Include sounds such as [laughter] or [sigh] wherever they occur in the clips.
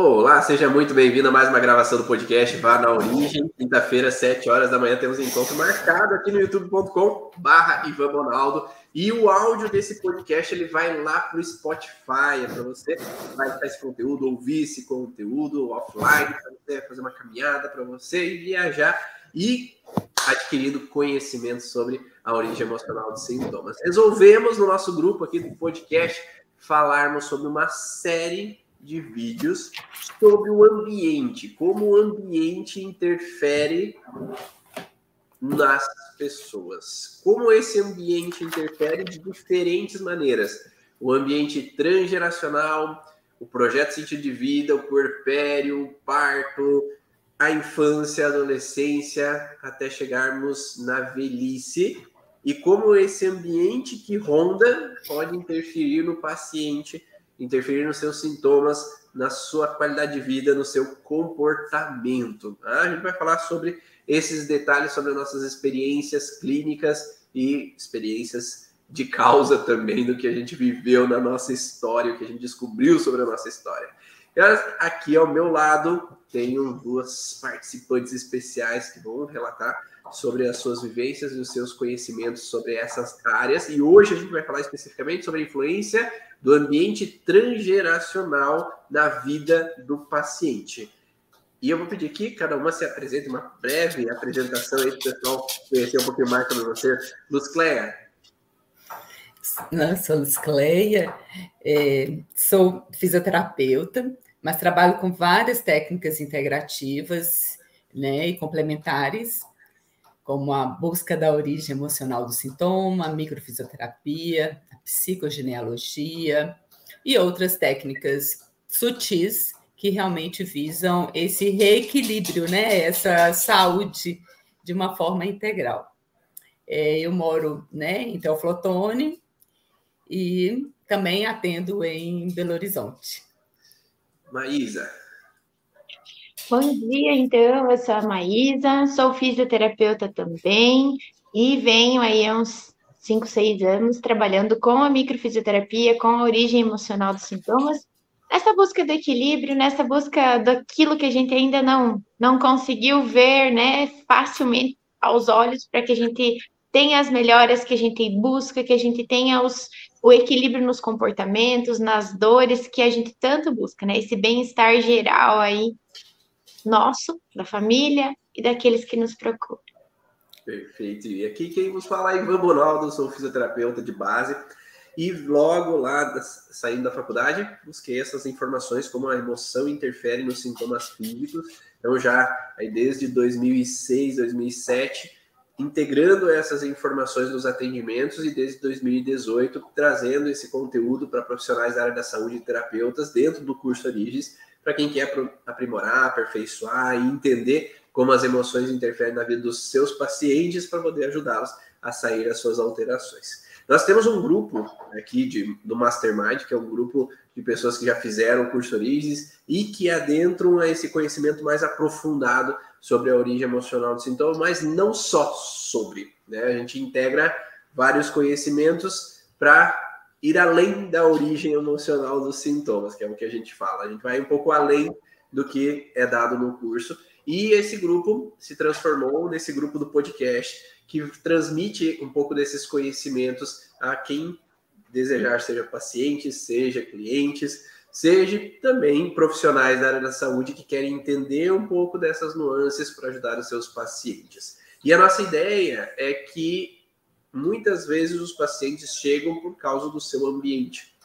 Olá, seja muito bem-vindo a mais uma gravação do podcast Vá na Origem. Quinta-feira, 7 horas da manhã, temos um encontro marcado aqui no youtube.com barra Ivan Bonaldo. E o áudio desse podcast ele vai lá para o Spotify, é para você vai estar esse conteúdo, ouvir esse conteúdo offline, para você fazer uma caminhada, para você viajar e adquirindo conhecimento sobre a origem emocional dos sintomas. Resolvemos no nosso grupo aqui do podcast falarmos sobre uma série de vídeos sobre o ambiente, como o ambiente interfere nas pessoas, como esse ambiente interfere de diferentes maneiras. O ambiente transgeracional, o projeto sentido de vida, o puerpério, o parto, a infância, a adolescência, até chegarmos na velhice, e como esse ambiente que ronda pode interferir no paciente interferir nos seus sintomas, na sua qualidade de vida, no seu comportamento. Tá? A gente vai falar sobre esses detalhes, sobre nossas experiências clínicas e experiências de causa também do que a gente viveu na nossa história, o que a gente descobriu sobre a nossa história. E aqui ao meu lado tenho duas participantes especiais que vão relatar sobre as suas vivências e os seus conhecimentos sobre essas áreas. E hoje a gente vai falar especificamente sobre a influência do ambiente transgeracional na vida do paciente. E eu vou pedir que cada uma se apresente, uma breve apresentação aí para o pessoal conhecer um pouquinho mais sobre você. Luz Cleia. Sou Luz Cleia, é, sou fisioterapeuta, mas trabalho com várias técnicas integrativas né, e complementares como a busca da origem emocional do sintoma, a microfisioterapia, psicogenealogia e outras técnicas sutis que realmente visam esse reequilíbrio, né? essa saúde de uma forma integral. É, eu moro né, em Teoflotone e também atendo em Belo Horizonte. Maísa, Bom dia, então, eu sou a Maísa, sou fisioterapeuta também e venho aí há uns 5, 6 anos trabalhando com a microfisioterapia, com a origem emocional dos sintomas, nessa busca do equilíbrio, nessa busca daquilo que a gente ainda não, não conseguiu ver, né, facilmente aos olhos, para que a gente tenha as melhoras que a gente busca, que a gente tenha os, o equilíbrio nos comportamentos, nas dores que a gente tanto busca, né, esse bem-estar geral aí nosso, da família e daqueles que nos procuram. Perfeito. E aqui quem vos fala é Ivan Bonaldo, sou fisioterapeuta de base. E logo lá, saindo da faculdade, busquei essas informações, como a emoção interfere nos sintomas físicos. Então, já aí desde 2006, 2007, integrando essas informações nos atendimentos e desde 2018 trazendo esse conteúdo para profissionais da área da saúde e terapeutas dentro do curso Origens, para quem quer aprimorar, aperfeiçoar e entender como as emoções interferem na vida dos seus pacientes para poder ajudá-los a sair das suas alterações. Nós temos um grupo aqui de, do Mastermind, que é um grupo de pessoas que já fizeram o curso Origens e que adentram a esse conhecimento mais aprofundado sobre a origem emocional do sintoma, mas não só sobre. Né? A gente integra vários conhecimentos para ir além da origem emocional dos sintomas, que é o que a gente fala. A gente vai um pouco além do que é dado no curso. E esse grupo se transformou nesse grupo do podcast que transmite um pouco desses conhecimentos a quem desejar, seja pacientes, seja clientes, seja também profissionais da área da saúde que querem entender um pouco dessas nuances para ajudar os seus pacientes. E a nossa ideia é que muitas vezes os pacientes chegam por causa do seu ambiente.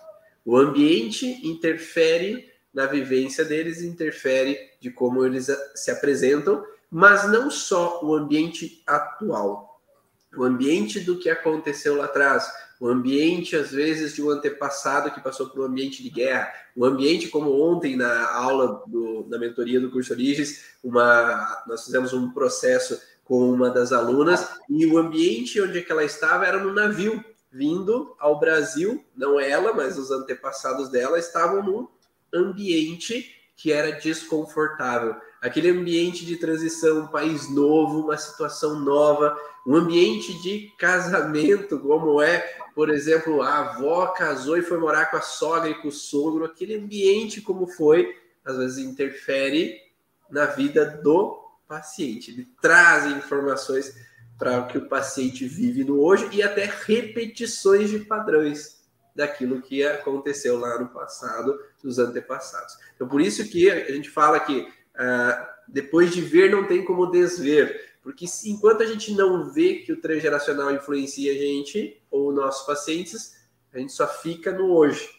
O ambiente interfere na vivência deles, interfere de como eles se apresentam, mas não só o ambiente atual, o ambiente do que aconteceu lá atrás, o ambiente, às vezes, de um antepassado que passou por um ambiente de guerra, o ambiente, como ontem na aula do, na mentoria do curso Origens, uma, nós fizemos um processo com uma das alunas e o ambiente onde é ela estava era no navio vindo ao Brasil, não ela, mas os antepassados dela estavam num ambiente que era desconfortável. Aquele ambiente de transição, um país novo, uma situação nova, um ambiente de casamento, como é, por exemplo, a avó casou e foi morar com a sogra e com o sogro, aquele ambiente como foi às vezes interfere na vida do paciente. Ele traz informações para o que o paciente vive no hoje e até repetições de padrões daquilo que aconteceu lá no passado, dos antepassados. Então, por isso que a gente fala que ah, depois de ver não tem como desver, porque enquanto a gente não vê que o transgeracional influencia a gente ou nossos pacientes, a gente só fica no hoje.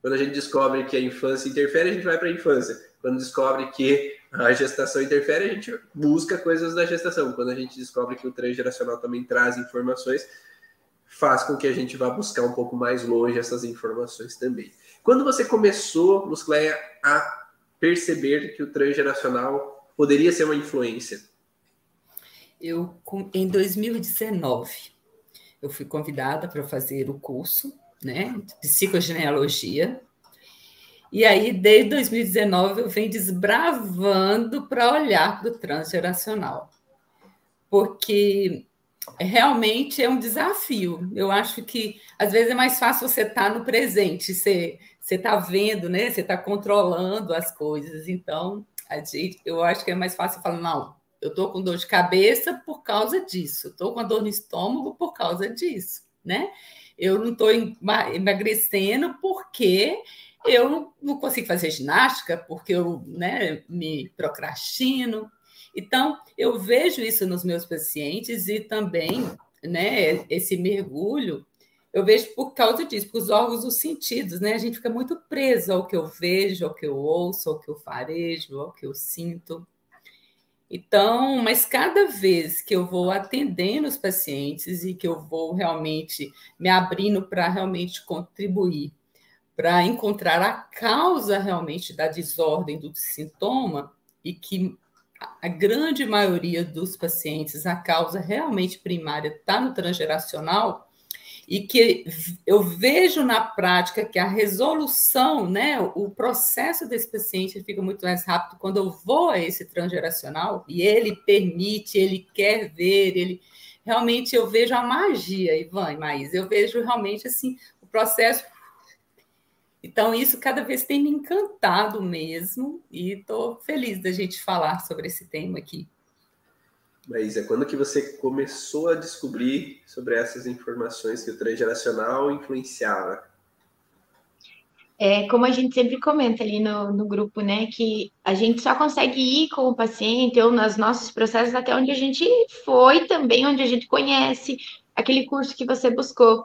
Quando a gente descobre que a infância interfere, a gente vai para a infância. Quando descobre que a gestação interfere, a gente busca coisas da gestação. Quando a gente descobre que o transgeracional também traz informações, faz com que a gente vá buscar um pouco mais longe essas informações também. Quando você começou, Muscleia, a perceber que o transgeracional poderia ser uma influência? Eu, em 2019, eu fui convidada para fazer o curso né, de psicogenealogia. E aí, desde 2019, eu venho desbravando para olhar para o transgeracional. Porque realmente é um desafio. Eu acho que às vezes é mais fácil você estar tá no presente, você está vendo, né? Você está controlando as coisas. Então, a gente, eu acho que é mais fácil falar, não, eu estou com dor de cabeça por causa disso, estou com dor no estômago por causa disso, né? Eu não estou emagrecendo porque eu não consigo fazer ginástica, porque eu né, me procrastino. Então, eu vejo isso nos meus pacientes e também né, esse mergulho eu vejo por causa disso, porque os órgãos dos sentidos, né? A gente fica muito preso ao que eu vejo, ao que eu ouço, ao que eu farejo, ao que eu sinto. Então, mas cada vez que eu vou atendendo os pacientes e que eu vou realmente me abrindo para realmente contribuir, para encontrar a causa realmente da desordem do sintoma, e que a grande maioria dos pacientes, a causa realmente primária está no transgeracional, e que eu vejo na prática que a resolução, né, o processo desse paciente fica muito mais rápido quando eu vou a esse transgeracional e ele permite, ele quer ver, ele realmente eu vejo a magia, Ivan e Maís, eu vejo realmente assim o processo então, isso cada vez tem me encantado mesmo, e estou feliz da gente falar sobre esse tema aqui. Mas é quando que você começou a descobrir sobre essas informações que o transgeracional influenciava? É, como a gente sempre comenta ali no, no grupo, né, que a gente só consegue ir com o paciente ou nos nossos processos até onde a gente foi também, onde a gente conhece aquele curso que você buscou.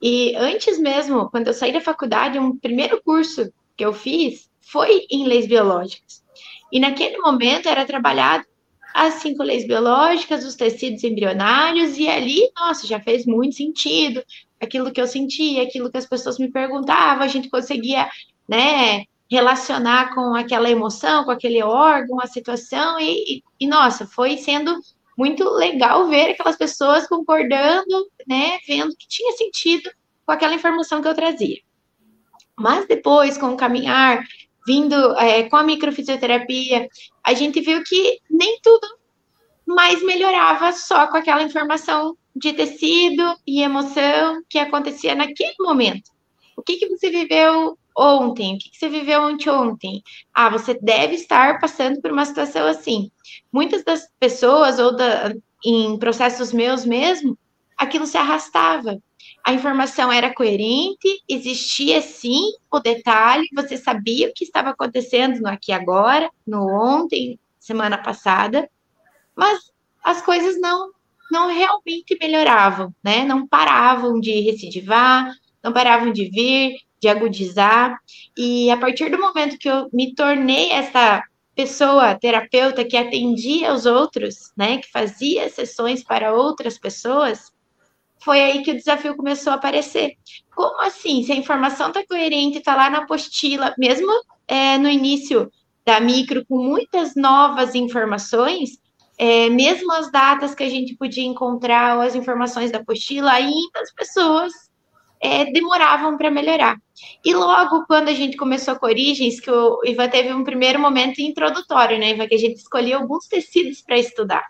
E antes mesmo, quando eu saí da faculdade, um primeiro curso que eu fiz foi em leis biológicas. E naquele momento era trabalhado as cinco leis biológicas, os tecidos embrionários, e ali, nossa, já fez muito sentido. Aquilo que eu sentia, aquilo que as pessoas me perguntavam, a gente conseguia, né, relacionar com aquela emoção, com aquele órgão, a situação, e, e, e nossa, foi sendo muito legal ver aquelas pessoas concordando, né, vendo que tinha sentido com aquela informação que eu trazia. Mas depois, com o caminhar, vindo é, com a microfisioterapia, a gente viu que nem tudo mais melhorava só com aquela informação de tecido e emoção que acontecia naquele momento. O que, que você viveu ontem? O que, você viveu anteontem? Ah, você deve estar passando por uma situação assim. Muitas das pessoas, ou da, em processos meus mesmo, aquilo se arrastava a informação era coerente, existia sim o detalhe, você sabia o que estava acontecendo no aqui agora, no ontem, semana passada, mas as coisas não não realmente melhoravam, né? Não paravam de recidivar, não paravam de vir, de agudizar. E a partir do momento que eu me tornei essa pessoa terapeuta que atendia os outros, né, que fazia sessões para outras pessoas, foi aí que o desafio começou a aparecer. Como assim? Se a informação está coerente, está lá na apostila, mesmo é, no início da micro, com muitas novas informações, é, mesmo as datas que a gente podia encontrar, ou as informações da apostila, ainda as pessoas é, demoravam para melhorar. E logo, quando a gente começou com Origens, que o Ivan teve um primeiro momento introdutório, né, Ivan, que a gente escolheu alguns tecidos para estudar.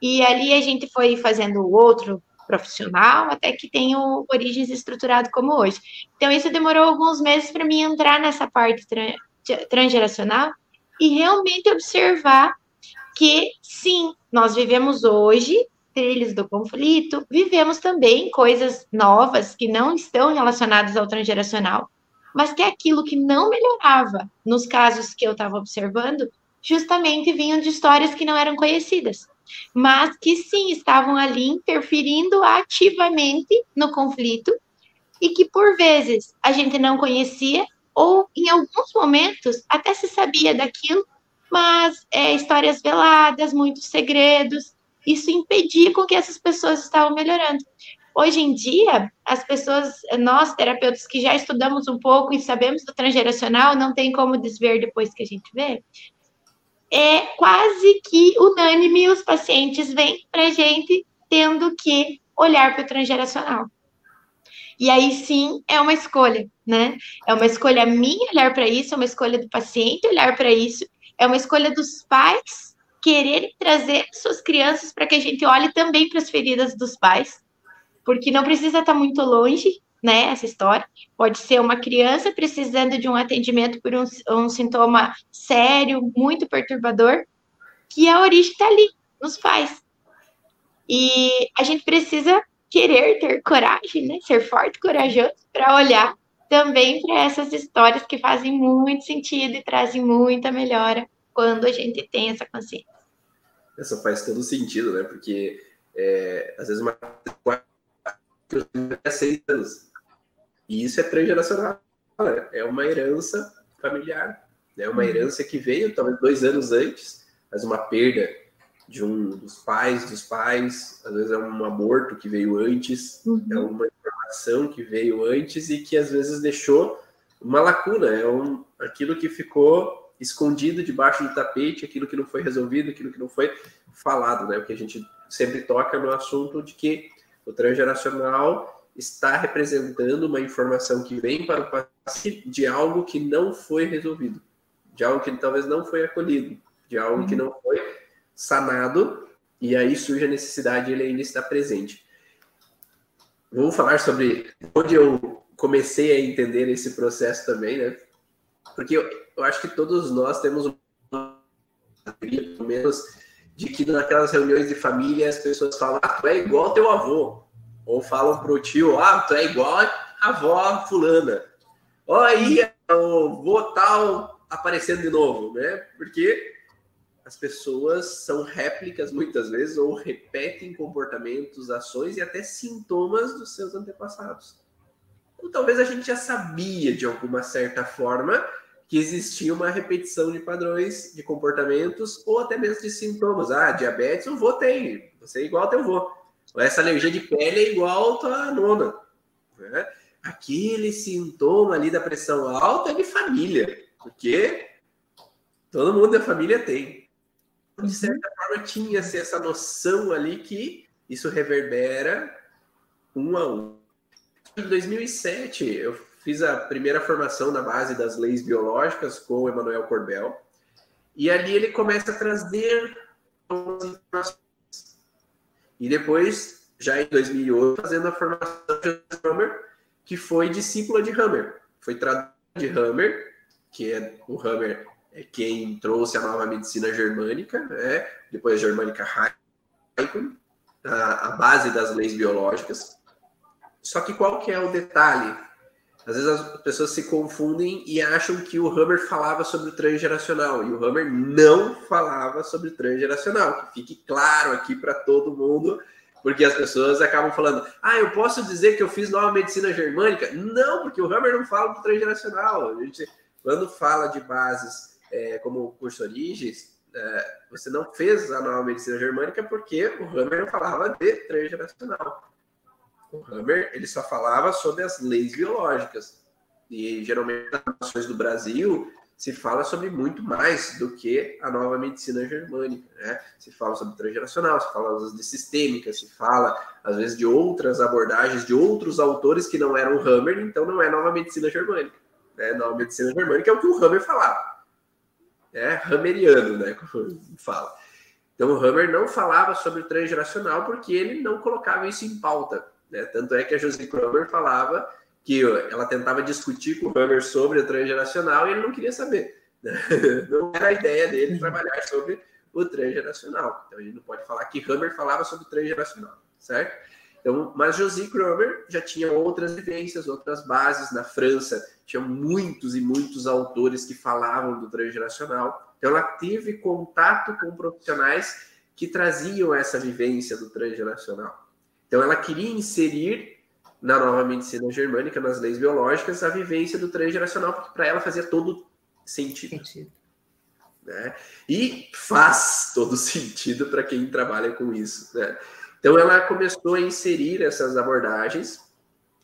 E ali a gente foi fazendo o outro profissional, até que tenho origens estruturado como hoje. Então, isso demorou alguns meses para mim entrar nessa parte transgeracional e realmente observar que, sim, nós vivemos hoje trilhos do conflito, vivemos também coisas novas que não estão relacionadas ao transgeracional, mas que é aquilo que não melhorava nos casos que eu estava observando, justamente vinham de histórias que não eram conhecidas, mas que sim estavam ali interferindo ativamente no conflito e que por vezes a gente não conhecia ou em alguns momentos até se sabia daquilo, mas é, histórias veladas, muitos segredos, isso impedia com que essas pessoas estavam melhorando. Hoje em dia, as pessoas, nós terapeutas que já estudamos um pouco e sabemos do transgeracional, não tem como desver depois que a gente vê, é quase que unânime os pacientes vêm para a gente tendo que olhar para o transgeracional. E aí sim é uma escolha, né? É uma escolha minha olhar para isso, é uma escolha do paciente olhar para isso, é uma escolha dos pais quererem trazer suas crianças para que a gente olhe também para as feridas dos pais, porque não precisa estar tá muito longe, né, essa história. Pode ser uma criança precisando de um atendimento por um, um sintoma sério, muito perturbador, que a origem está ali, nos pais. E a gente precisa querer ter coragem, né, ser forte, corajoso, para olhar também para essas histórias que fazem muito sentido e trazem muita melhora quando a gente tem essa consciência. Essa faz todo sentido, né? Porque é, às vezes uma é seis anos. E isso é transgeracional. Né? É uma herança familiar. É né? uma uhum. herança que veio talvez dois anos antes, mas uma perda de um dos pais dos pais, às vezes é um aborto que veio antes, uhum. é uma informação que veio antes e que às vezes deixou uma lacuna, é um, aquilo que ficou escondido debaixo do tapete, aquilo que não foi resolvido, aquilo que não foi falado, né? O que a gente sempre toca no assunto de que o transgeracional está representando uma informação que vem para o paciente de algo que não foi resolvido, de algo que talvez não foi acolhido, de algo uhum. que não foi sanado, e aí surge a necessidade, ele ainda está presente. Vamos falar sobre onde eu comecei a entender esse processo também, né? Porque eu, eu acho que todos nós temos uma pelo menos de que naquelas reuniões de família as pessoas falam, ah, tu é igual teu avô. Ou falam pro tio, ah, tu é igual a avó fulana. Ó aí, o vô tal aparecendo de novo, né? Porque as pessoas são réplicas muitas vezes ou repetem comportamentos, ações e até sintomas dos seus antepassados. Ou talvez a gente já sabia de alguma certa forma que existia uma repetição de padrões de comportamentos ou até mesmo de sintomas. Ah, diabetes o vô tem, você é igual ao teu vô. Ou essa alergia de pele é igual à tua nona. Né? Aquele sintoma ali da pressão alta é de família, porque todo mundo da família tem. De certa forma, tinha-se essa noção ali que isso reverbera um a um. Em 2007, eu Fiz a primeira formação na base das leis biológicas com o Emanuel Corbel. E ali ele começa a trazer informações. E depois, já em 2008, fazendo a formação de Hammer, que foi discípula de Hammer. Foi tradutora de Hammer, que é o Hammer é quem trouxe a nova medicina germânica, né? depois a germânica Heiken, a, a base das leis biológicas. Só que qual que é o detalhe? Às vezes as pessoas se confundem e acham que o Hammer falava sobre o transgeracional e o Hammer não falava sobre o transgeracional. Que fique claro aqui para todo mundo, porque as pessoas acabam falando: ah, eu posso dizer que eu fiz nova medicina germânica? Não, porque o Hammer não fala do transgeracional. A gente, quando fala de bases é, como o curso Origens, é, você não fez a nova medicina germânica porque o Hammer não falava de transgeracional. O Hammer ele só falava sobre as leis biológicas. E geralmente nas nações do Brasil se fala sobre muito mais do que a nova medicina germânica. Né? Se fala sobre transgeracional, se fala de sistêmica, se fala às vezes de outras abordagens de outros autores que não eram Hammer, então não é nova medicina germânica. Né? Nova medicina germânica é o que o Hammer falava. É Hammeriano, né? [laughs] Como fala. Então o Hammer não falava sobre o transgeracional porque ele não colocava isso em pauta. Né? Tanto é que a Josie Cromer falava que ela tentava discutir com o Hammer sobre o transgeracional e ele não queria saber. Né? [laughs] Não era a ideia dele trabalhar sobre o transgeracional. Então a gente não pode falar que Hammer falava sobre o transgeracional, certo? Então, mas Josie Cromer já tinha outras vivências, outras bases na França, tinha muitos e muitos autores que falavam do transgeracional. Então ela teve contato com profissionais que traziam essa vivência do transgeracional. Então ela queria inserir na nova medicina germânica, nas leis biológicas, a vivência do transgeracional, porque para ela fazia todo sentido. sentido. Né? E faz todo [laughs] sentido para quem trabalha com isso. Né? Então ela começou a inserir essas abordagens,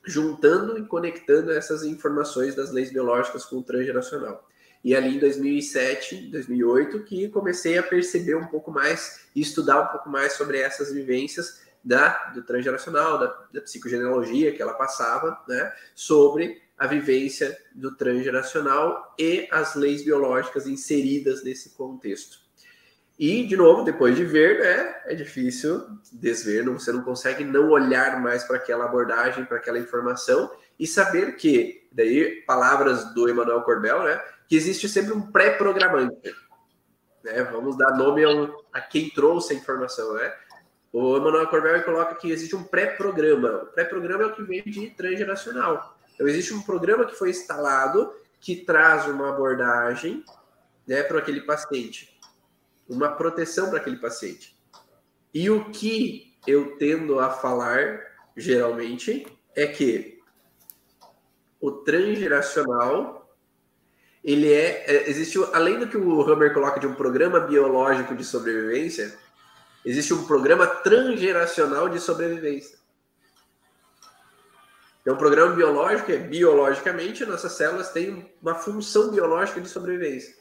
juntando e conectando essas informações das leis biológicas com o transgeracional. E ali em 2007, 2008, que comecei a perceber um pouco mais e estudar um pouco mais sobre essas vivências da, do transgeracional, da, da psicogenealogia que ela passava, né, sobre a vivência do transgeracional e as leis biológicas inseridas nesse contexto. E, de novo, depois de ver, né, é difícil desver, não, você não consegue não olhar mais para aquela abordagem, para aquela informação e saber que, daí, palavras do Emmanuel Corbel, né, que existe sempre um pré-programante. Né? Vamos dar nome ao, a quem trouxe a informação, né? O Emmanuel Corbel coloca que existe um pré-programa. O pré-programa é o que vem de transgeracional. Então, existe um programa que foi instalado que traz uma abordagem né, para aquele paciente, uma proteção para aquele paciente. E o que eu tendo a falar, geralmente, é que o transgeracional ele é, é existe além do que o Hammer coloca de um programa biológico de sobrevivência Existe um programa transgeracional de sobrevivência. Então, o programa biológico é biologicamente, nossas células têm uma função biológica de sobrevivência.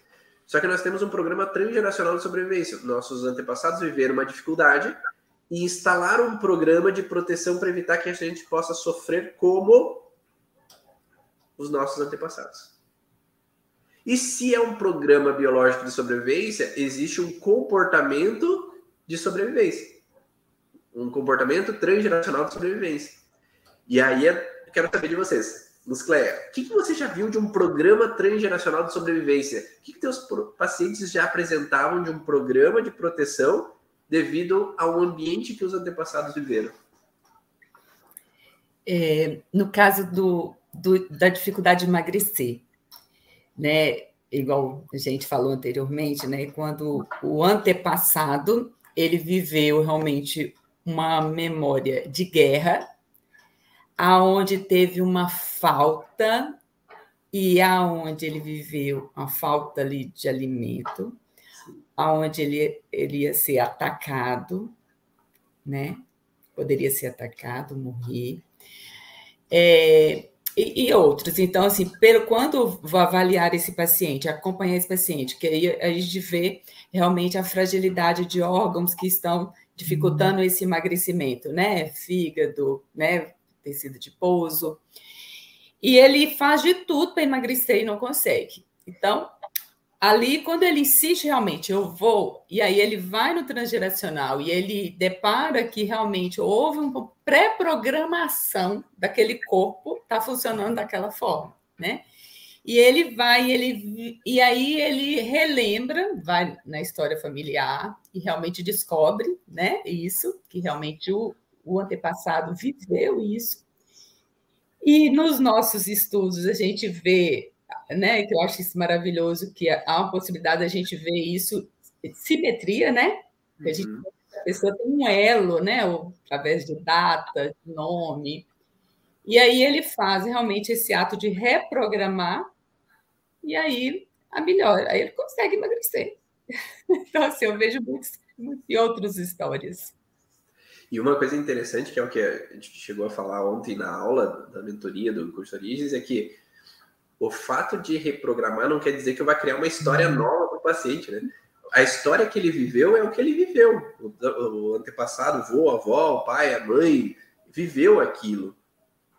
Só que nós temos um programa transgeracional de sobrevivência. Nossos antepassados viveram uma dificuldade e instalaram um programa de proteção para evitar que a gente possa sofrer como os nossos antepassados. E se é um programa biológico de sobrevivência, existe um comportamento de sobrevivência. Um comportamento transgeracional de sobrevivência. E aí eu quero saber de vocês. Muscleia, o que, que você já viu de um programa transgeracional de sobrevivência? O que, que teus pacientes já apresentavam de um programa de proteção devido ao ambiente que os antepassados viveram? É, no caso do, do, da dificuldade de emagrecer, né? Igual a gente falou anteriormente, né? Quando o antepassado ele viveu realmente uma memória de guerra, aonde teve uma falta e aonde ele viveu uma falta ali de alimento, aonde ele, ele ia ser atacado, né? Poderia ser atacado, morrer. É, e, e, outros. Então, assim, pelo, quando vou avaliar esse paciente, acompanhar esse paciente, que aí a gente vê realmente a fragilidade de órgãos que estão dificultando uhum. esse emagrecimento, né? Fígado, né? Tecido de pouso. E ele faz de tudo para emagrecer e não consegue. Então, ali, quando ele insiste realmente, eu vou, e aí ele vai no transgeracional e ele depara que realmente houve uma pré-programação daquele corpo, está funcionando daquela forma, né? E ele vai, ele e aí ele relembra, vai na história familiar e realmente descobre, né? Isso, que realmente o, o antepassado viveu isso. E nos nossos estudos a gente vê né? Que eu acho isso maravilhoso, que há uma possibilidade da gente ver isso, simetria, né? Que a, gente, uhum. a pessoa tem um elo, né? Através de data, de nome. E aí ele faz realmente esse ato de reprogramar, e aí a melhor, aí ele consegue emagrecer. [laughs] Então, assim, eu vejo muitas, muitas outras histórias. E uma coisa interessante, que é o que a gente chegou a falar ontem na aula da mentoria do curso Origens, é que o fato de reprogramar não quer dizer que vá criar uma história uhum. nova para o paciente, né? A história que ele viveu é o que ele viveu. O, o antepassado, o avô, a avó, o pai, a mãe, viveu aquilo.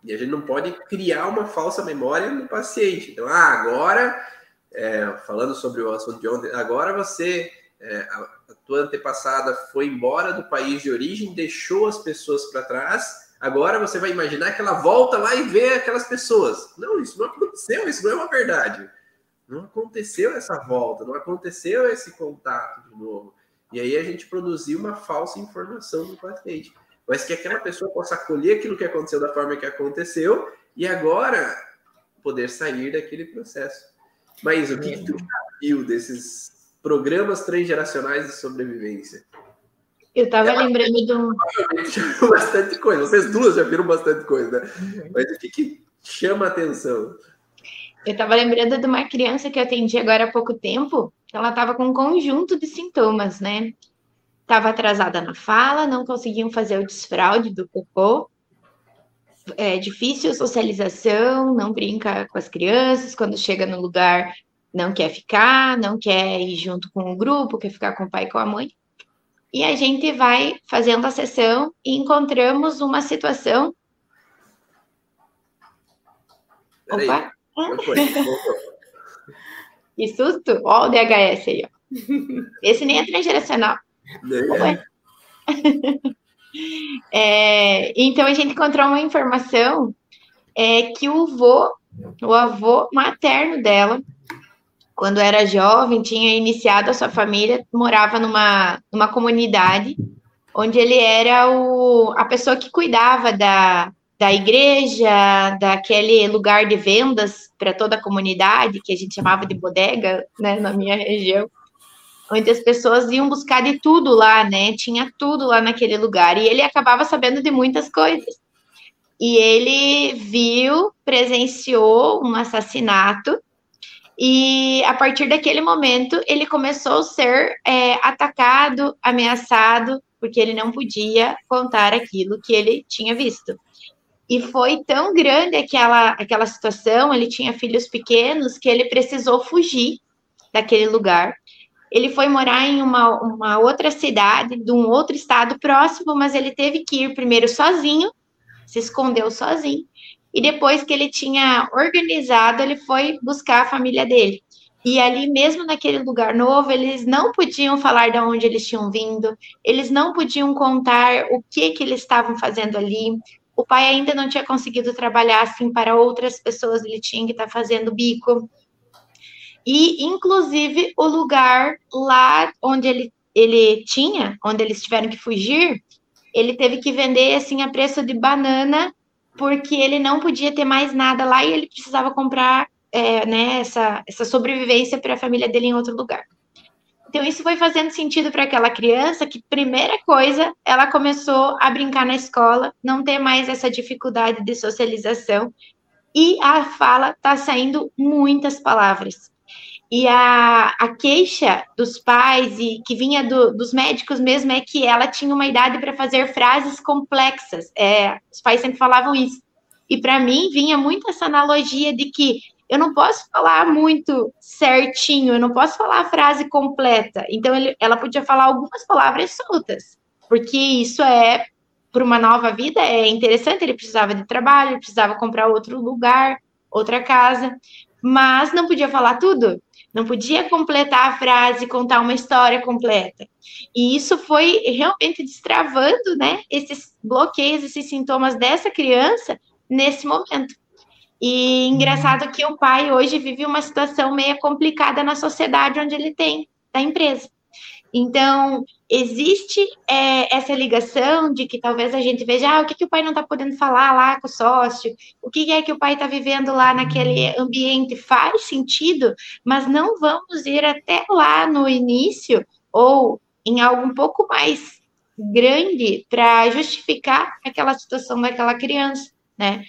E a gente não pode criar uma falsa memória no paciente. Então, ah, agora, é, falando sobre o assunto de ontem, agora você, é, a, a tua antepassada foi embora do país de origem, deixou as pessoas para trás, Agora você vai imaginar que ela volta lá e vê aquelas pessoas. Não, isso não aconteceu, isso não é uma verdade. Não aconteceu essa volta, não aconteceu esse contato de novo. E aí a gente produziu uma falsa informação no paciente. Mas que aquela pessoa possa acolher aquilo que aconteceu da forma que aconteceu e agora poder sair daquele processo. Mas o que, que tu viu desses programas transgeracionais de sobrevivência? Eu estava lembrando de um. [laughs] Bastante coisa. Vocês duas já viram bastante coisa, né? Uhum. Mas o que, que chama a atenção? Eu estava lembrando de uma criança que eu atendi agora há pouco tempo, que ela estava com um conjunto de sintomas, né? Estava atrasada na fala, não conseguiam fazer o desfraude do cocô, é difícil socialização, não brinca com as crianças, quando chega no lugar não quer ficar, não quer ir junto com o grupo, quer ficar com o pai e com a mãe. E a gente vai fazendo a sessão e encontramos uma situação. Peraí, Opa! [laughs] que susto! Ó, o DHS aí, ó. Esse nem é transgeracional. [laughs] É, então a gente encontrou uma informação é, que o avô, o avô materno dela, quando era jovem, tinha iniciado a sua família, morava numa, numa comunidade onde ele era o, a pessoa que cuidava da, da igreja, daquele lugar de vendas para toda a comunidade, que a gente chamava de bodega, né, na minha região, onde as pessoas iam buscar de tudo lá, né, tinha tudo lá naquele lugar, e ele acabava sabendo de muitas coisas. E ele viu, presenciou um assassinato e a partir daquele momento, ele começou a ser é, atacado, ameaçado, porque ele não podia contar aquilo que ele tinha visto. E foi tão grande aquela, aquela situação, ele tinha filhos pequenos, que ele precisou fugir daquele lugar. Ele foi morar em uma, uma outra cidade, de um outro estado próximo, mas ele teve que ir primeiro sozinho, se escondeu sozinho, e depois que ele tinha organizado, ele foi buscar a família dele. E ali mesmo naquele lugar novo, eles não podiam falar de onde eles tinham vindo, eles não podiam contar o que que eles estavam fazendo ali. O pai ainda não tinha conseguido trabalhar assim para outras pessoas, ele tinha que estar tá fazendo bico. E inclusive o lugar lá onde ele ele tinha, onde eles tiveram que fugir, ele teve que vender assim a preço de banana porque ele não podia ter mais nada lá e ele precisava comprar é, né, essa, essa sobrevivência para a família dele em outro lugar. Então, isso foi fazendo sentido para aquela criança que, primeira coisa, ela começou a brincar na escola, não ter mais essa dificuldade de socialização, e a fala está saindo muitas palavras. E a, a queixa dos pais e que vinha do, dos médicos mesmo é que ela tinha uma idade para fazer frases complexas. É, os pais sempre falavam isso. E para mim vinha muito essa analogia de que eu não posso falar muito certinho, eu não posso falar a frase completa. Então ele, ela podia falar algumas palavras soltas, porque isso é para uma nova vida é interessante. Ele precisava de trabalho, precisava comprar outro lugar, outra casa, mas não podia falar tudo não podia completar a frase, contar uma história completa. E isso foi realmente destravando, né, esses bloqueios, esses sintomas dessa criança nesse momento. E engraçado que o pai hoje vive uma situação meio complicada na sociedade onde ele tem da empresa. Então, existe é, essa ligação de que talvez a gente veja ah, o que, que o pai não está podendo falar lá com o sócio, o que é que o pai está vivendo lá naquele ambiente, faz sentido, mas não vamos ir até lá no início ou em algo um pouco mais grande para justificar aquela situação daquela criança, né?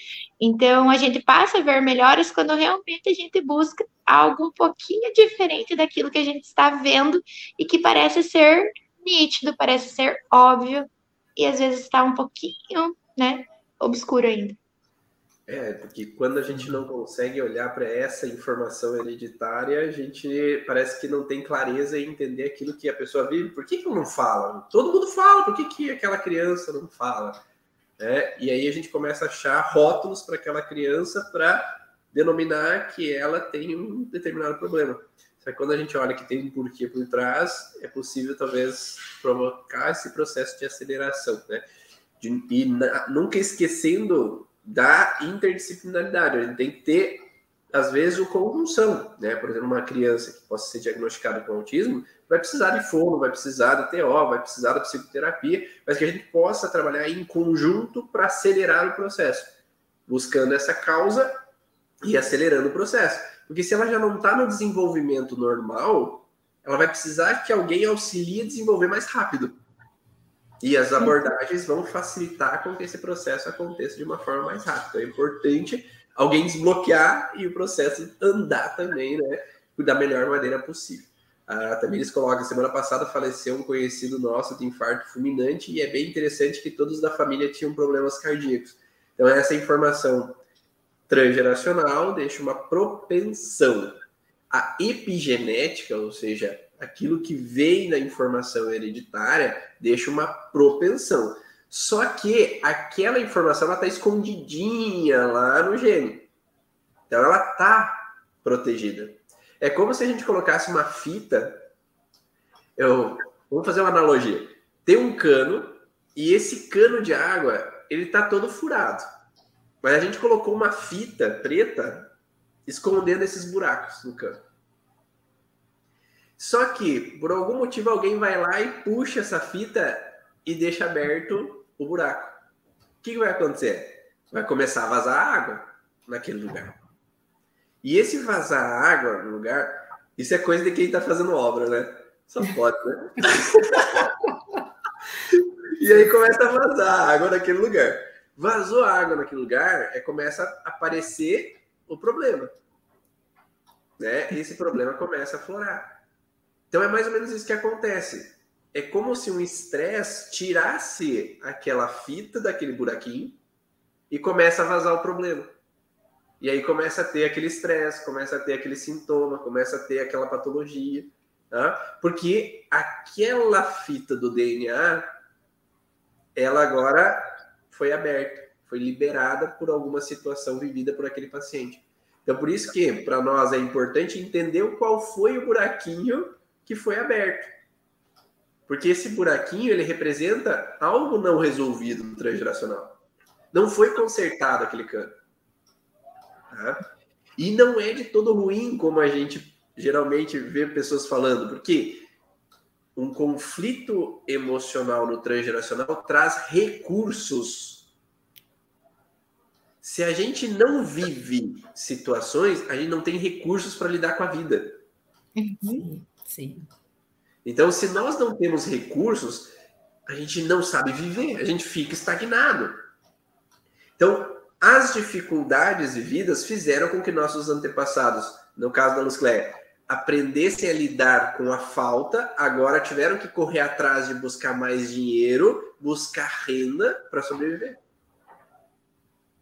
Então, a gente passa a ver melhores quando realmente a gente busca algo um pouquinho diferente daquilo que a gente está vendo e que parece ser nítido, parece ser óbvio e às vezes está um pouquinho, né, obscuro ainda. É, porque quando a gente não consegue olhar para essa informação hereditária, a gente parece que não tem clareza em entender aquilo que a pessoa vive. Por que, que não fala? Todo mundo fala, por que, que aquela criança não fala? É, e aí a gente começa a achar rótulos para aquela criança para denominar que ela tem um determinado problema. Só que quando a gente olha que tem um porquê por trás, é possível talvez provocar esse processo de aceleração, né? De, e na, nunca esquecendo da interdisciplinaridade. A gente tem que ter, às vezes, o conjunção, né? Por exemplo, uma criança que possa ser diagnosticada com autismo vai precisar de fono, vai precisar da TO, vai precisar da psicoterapia, mas que a gente possa trabalhar em conjunto para acelerar o processo, buscando essa causa e acelerando o processo. Porque se ela já não está no desenvolvimento normal, ela vai precisar que alguém auxilie a desenvolver mais rápido. E as abordagens vão facilitar com que esse processo aconteça de uma forma mais rápida. É importante alguém desbloquear e o processo andar também, né? Da melhor maneira possível. Ah, também eles colocam, semana passada faleceu um conhecido nosso de infarto fulminante e é bem interessante que todos da família tinham problemas cardíacos. Então essa informação transgeracional deixa uma propensão. A epigenética, ou seja, aquilo que vem da informação hereditária deixa uma propensão. Só que aquela informação está escondidinha lá no gene. Então ela está protegida. É como se a gente colocasse uma fita. Eu vamos fazer uma analogia. Tem um cano e esse cano de água ele está todo furado. Mas a gente colocou uma fita preta escondendo esses buracos no cano. Só que, por algum motivo, alguém vai lá e puxa essa fita e deixa aberto o buraco. O que, vai acontecer? Vai começar a vazar água naquele lugar. E esse vazar água no lugar, isso é coisa de quem está fazendo obra, né? Só pode, né? [laughs] e aí começa a vazar água naquele lugar. Vazou água naquele lugar, é, começa a aparecer o problema. Né? Esse problema começa a florar. Então é mais ou menos isso que acontece. É como se um estresse tirasse aquela fita daquele buraquinho e começa a vazar o problema. E aí começa a ter aquele estresse, começa a ter aquele sintoma, começa a ter aquela patologia. Tá? Porque aquela fita do DNA, ela agora foi aberta, foi liberada por alguma situação vivida por aquele paciente. Então, por isso que para nós é importante entender qual foi o buraquinho que foi aberto. Porque esse buraquinho ele representa algo não resolvido no transgeracional. Não foi consertado aquele cano. Tá? E não é de todo ruim como a gente geralmente vê pessoas falando, porque um conflito emocional no transgeracional traz recursos. Se a gente não vive situações, a gente não tem recursos para lidar com a vida. Uhum. Sim. Então, se nós não temos recursos, a gente não sabe viver, a gente fica estagnado. Então, as dificuldades vividas fizeram com que nossos antepassados, no caso da Luz Cléia, aprendessem a lidar com a falta, agora tiveram que correr atrás de buscar mais dinheiro, buscar renda para sobreviver.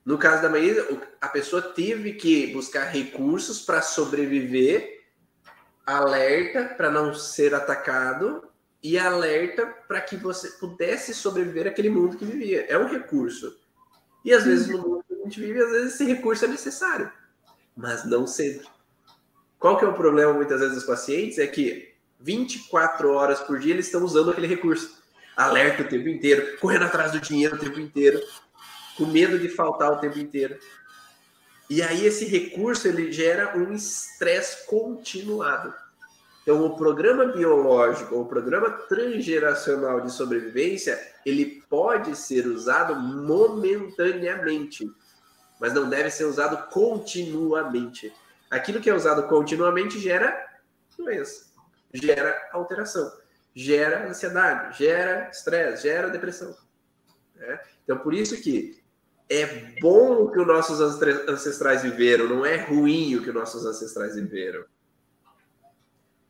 No caso da Maísa, a pessoa teve que buscar recursos para sobreviver alerta para não ser atacado e alerta para que você pudesse sobreviver àquele mundo que vivia. É um recurso. E às vezes no mundo que a gente vive, às vezes esse recurso é necessário, mas não sempre. Qual que é o problema muitas vezes dos pacientes? É que 24 horas por dia eles estão usando aquele recurso. Alerta o tempo inteiro, correndo atrás do dinheiro o tempo inteiro, com medo de faltar o tempo inteiro. E aí esse recurso ele gera um estresse continuado. Então o programa biológico, o programa transgeracional de sobrevivência, ele pode ser usado momentaneamente, mas não deve ser usado continuamente. Aquilo que é usado continuamente gera doença, gera alteração, gera ansiedade, gera estresse, gera depressão. Né? Então por isso que é bom o que os nossos ancestrais viveram, não é ruim o que os nossos ancestrais viveram.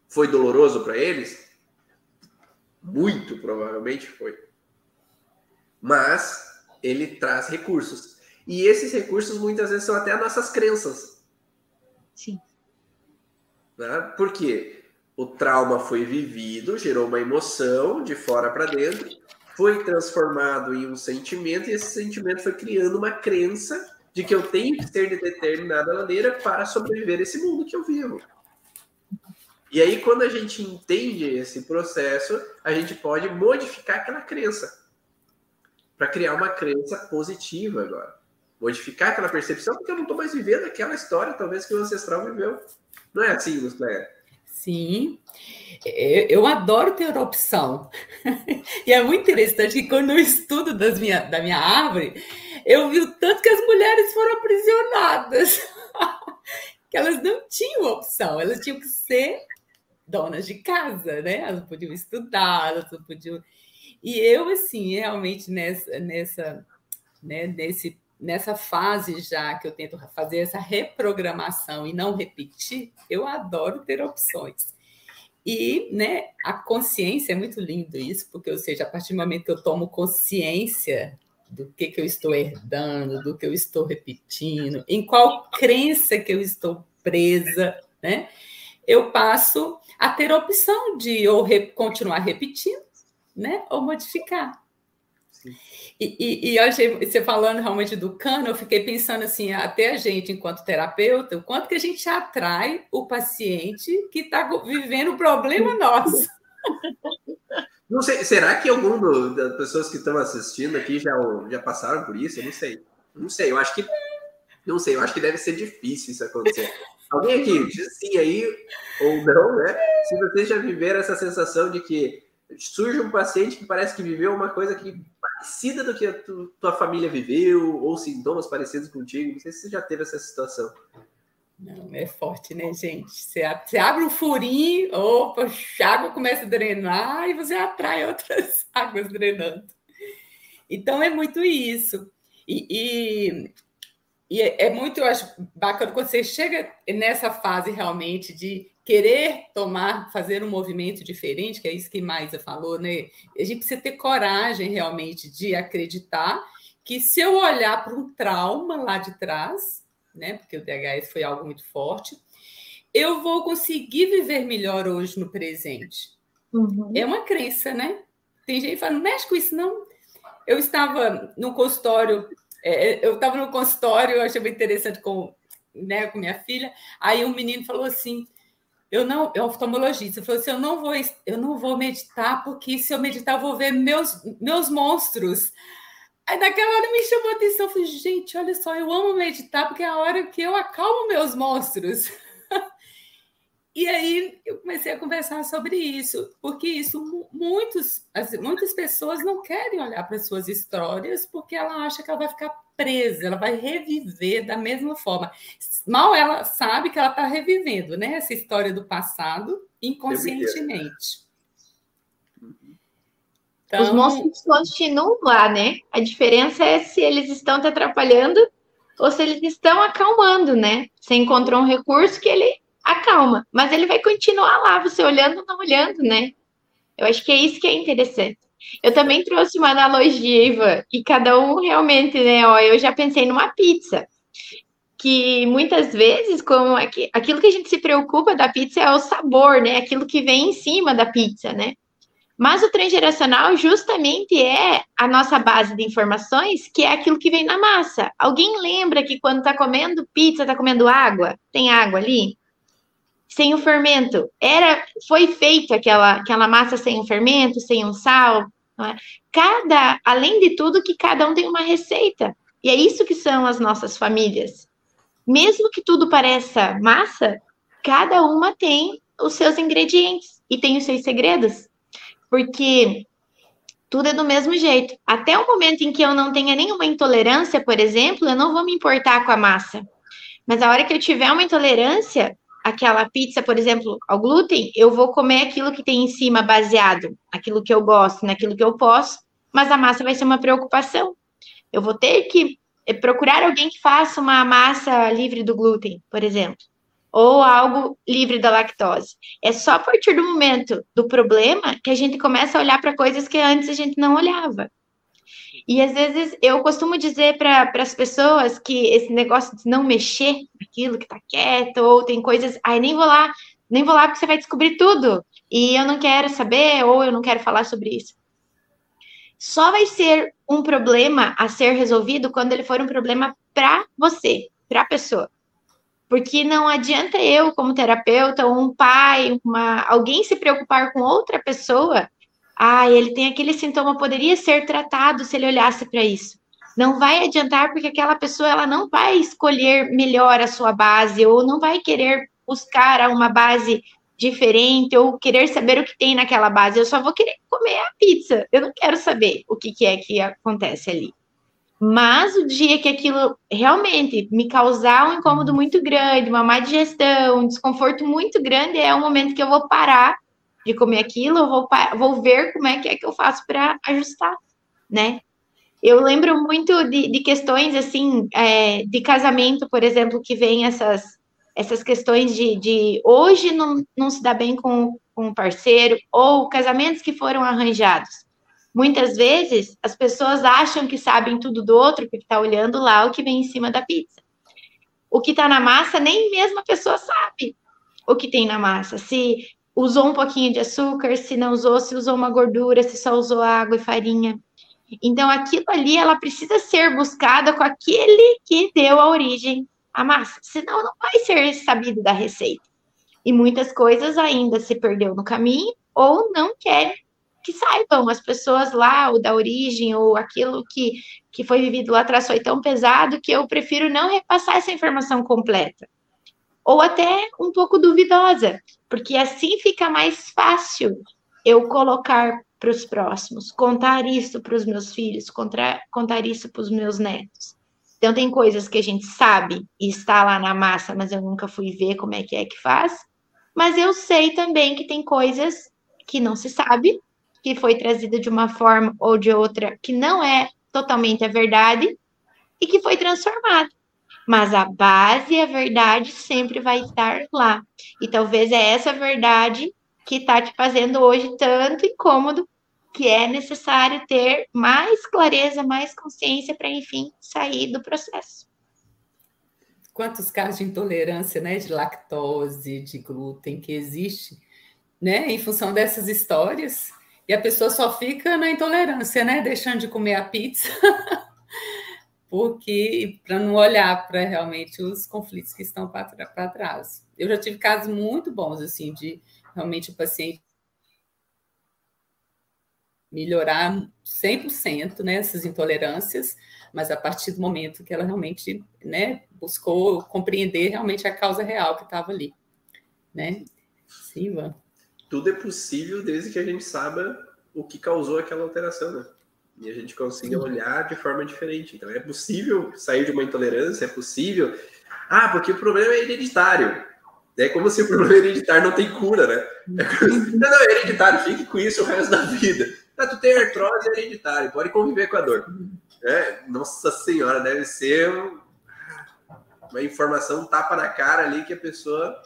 Foi doloroso para eles? Muito provavelmente foi. Mas ele traz recursos. E esses recursos muitas vezes são até as nossas crenças. Sim. Né? Por quê? O trauma foi vivido, gerou uma emoção de fora para dentro, foi transformado em um sentimento e esse sentimento foi criando uma crença de que eu tenho que ser de determinada maneira para sobreviver esse mundo que eu vivo. E aí, quando a gente entende esse processo, a gente pode modificar aquela crença. para criar uma crença positiva agora. Modificar aquela percepção, porque eu não estou mais vivendo aquela história, talvez, que o ancestral viveu. Não é assim, Lucélia? Sim. Eu adoro ter opção. [laughs] E é muito interessante que quando eu estudo das minha, da minha árvore, eu vi o tanto que as mulheres foram aprisionadas. [laughs] que elas não tinham opção, elas tinham que ser donas de casa, né? Elas podiam estudar, elas podiam. E eu, assim, realmente nessa, nessa, né, nesse, nessa fase já que eu tento fazer essa reprogramação e não repetir, eu adoro ter opções. E né, a consciência é muito lindo isso, porque, ou seja, a partir do momento que eu tomo consciência do que, que eu estou herdando, do que eu estou repetindo, em qual crença que eu estou presa, né? Eu passo a ter a opção de ou re continuar repetindo, né? Ou modificar. E, e, e, eu achei, você falando realmente do cano, eu fiquei pensando assim, até a gente, enquanto terapeuta, o quanto que a gente atrai o paciente que está vivendo o problema nosso. [laughs] Não sei, será que algum das pessoas que estão assistindo aqui já, já passaram por isso? Eu não sei. Não sei, eu acho que. Não sei, eu acho que deve ser difícil isso acontecer. Alguém aqui, diz sim aí, ou não, né? Se vocês já viveram essa sensação de que surge um paciente que parece que viveu uma coisa que parecida do que a tu, tua família viveu, ou sintomas parecidos contigo. Não sei se você já teve essa situação. Não, é forte, né, gente? Você, abre um furinho, opa, a água começa a drenar e você atrai outras [laughs] águas drenando. Então é muito isso. E, e, e é, é muito, eu acho, bacana quando você chega nessa fase realmente de querer tomar, fazer um movimento diferente, que é isso que Maisa falou, né? A gente precisa ter coragem realmente de acreditar que se eu olhar para um trauma lá de trás, né? Porque o DHS foi algo muito forte, eu vou conseguir viver melhor hoje no presente. Uhum. É uma crença, né? Tem gente que fala, não mexe com isso, não. Eu estava no consultório, é, eu estava no consultório, eu achei muito interessante com, né, com minha filha. Aí um menino falou assim: eu não, é oftalmologista, falou assim: eu não vou, eu não vou meditar, porque se eu meditar, eu vou ver meus, meus monstros. Aí naquela hora me chamou a atenção, eu falei, gente, olha só, eu amo meditar, porque é a hora que eu acalmo meus monstros. [laughs] e aí eu comecei a conversar sobre isso, porque isso muitos, muitas pessoas não querem olhar para suas histórias porque ela acha que ela vai ficar presa, ela vai reviver da mesma forma. Mal ela sabe que ela está revivendo, né? Essa história do passado inconscientemente. Então... Os monstros continuam lá, né? A diferença é se eles estão te atrapalhando ou se eles estão acalmando, né? Você encontrou um recurso que ele acalma, mas ele vai continuar lá, você olhando ou não olhando, né? Eu acho que é isso que é interessante. Eu também trouxe uma analogia, Ivan, e cada um realmente, né? Ó, eu já pensei numa pizza. Que muitas vezes, como aquilo que a gente se preocupa da pizza é o sabor, né? Aquilo que vem em cima da pizza, né? Mas o transgeracional justamente é a nossa base de informações, que é aquilo que vem na massa. Alguém lembra que quando está comendo pizza, está comendo água? Tem água ali? Sem o fermento. Era, foi feito aquela, aquela massa sem o fermento, sem um sal. É? Cada, além de tudo, que cada um tem uma receita. E é isso que são as nossas famílias. Mesmo que tudo pareça massa, cada uma tem os seus ingredientes e tem os seus segredos porque tudo é do mesmo jeito. Até o momento em que eu não tenha nenhuma intolerância, por exemplo, eu não vou me importar com a massa. Mas a hora que eu tiver uma intolerância, aquela pizza, por exemplo, ao glúten, eu vou comer aquilo que tem em cima baseado, aquilo que eu gosto, naquilo que eu posso, mas a massa vai ser uma preocupação. Eu vou ter que eh, procurar alguém que faça uma massa livre do glúten, por exemplo ou algo livre da lactose. É só a partir do momento do problema que a gente começa a olhar para coisas que antes a gente não olhava. E às vezes eu costumo dizer para as pessoas que esse negócio de não mexer naquilo que está quieto, ou tem coisas, ai, nem vou lá, nem vou lá porque você vai descobrir tudo. E eu não quero saber, ou eu não quero falar sobre isso. Só vai ser um problema a ser resolvido quando ele for um problema para você, para a pessoa. Porque não adianta eu, como terapeuta, ou um pai, uma, alguém se preocupar com outra pessoa Ah, ele tem aquele sintoma, poderia ser tratado se ele olhasse para isso. Não vai adiantar porque aquela pessoa ela não vai escolher melhor a sua base ou não vai querer buscar uma base diferente ou querer saber o que tem naquela base. Eu só vou querer comer a pizza. Eu não quero saber o que, que é que acontece ali. Mas o dia que aquilo realmente me causar um incômodo muito grande, uma má digestão, um desconforto muito grande, é o momento que eu vou parar de comer aquilo, eu vou, vou ver como é que é que eu faço para ajustar, né? Eu lembro muito de, de questões assim, é, de casamento, por exemplo, que vem essas, essas questões de, de hoje não, não se dá bem com, com o parceiro, ou casamentos que foram arranjados. Muitas vezes as pessoas acham que sabem tudo do outro, porque está olhando lá o que vem em cima da pizza. O que está na massa, nem mesmo a pessoa sabe o que tem na massa. Se usou um pouquinho de açúcar, se não usou, se usou uma gordura, se só usou água e farinha. Então, aquilo ali, ela precisa ser buscada com aquele que deu a origem à massa, senão não vai ser sabido da receita. E muitas coisas ainda se perdeu no caminho ou não querem que saibam as pessoas lá, o da origem, ou aquilo que, que foi vivido lá atrás foi tão pesado que eu prefiro não repassar essa informação completa. Ou até um pouco duvidosa, porque assim fica mais fácil eu colocar para os próximos, contar isso para os meus filhos, contar, contar isso para os meus netos. Então, tem coisas que a gente sabe e está lá na massa, mas eu nunca fui ver como é que é que faz. Mas eu sei também que tem coisas que não se sabe, que foi trazida de uma forma ou de outra que não é totalmente a verdade e que foi transformado. Mas a base a verdade sempre vai estar lá. E talvez é essa verdade que está te fazendo hoje tanto incômodo que é necessário ter mais clareza, mais consciência para, enfim, sair do processo. Quantos casos de intolerância, né, de lactose, de glúten que existe, né, em função dessas histórias, e a pessoa só fica na intolerância, né, deixando de comer a pizza, [laughs] porque para não olhar para realmente os conflitos que estão para trás. Eu já tive casos muito bons, assim, de realmente o paciente melhorar 100% né, intolerâncias, mas a partir do momento que ela realmente né, buscou compreender realmente a causa real que estava ali. Né? Sim, Ivan. Tudo é possível desde que a gente saiba o que causou aquela alteração, né? E a gente consiga Sim. olhar de forma diferente. Então, é possível sair de uma intolerância, é possível. Ah, porque o problema é hereditário. É como se o problema hereditário não tem cura, né? É não, não, é hereditário, fique com isso o resto da vida. Ah, tu tem artrose hereditária, pode conviver com a dor. É, nossa senhora, deve ser uma informação tapa na cara ali que a pessoa.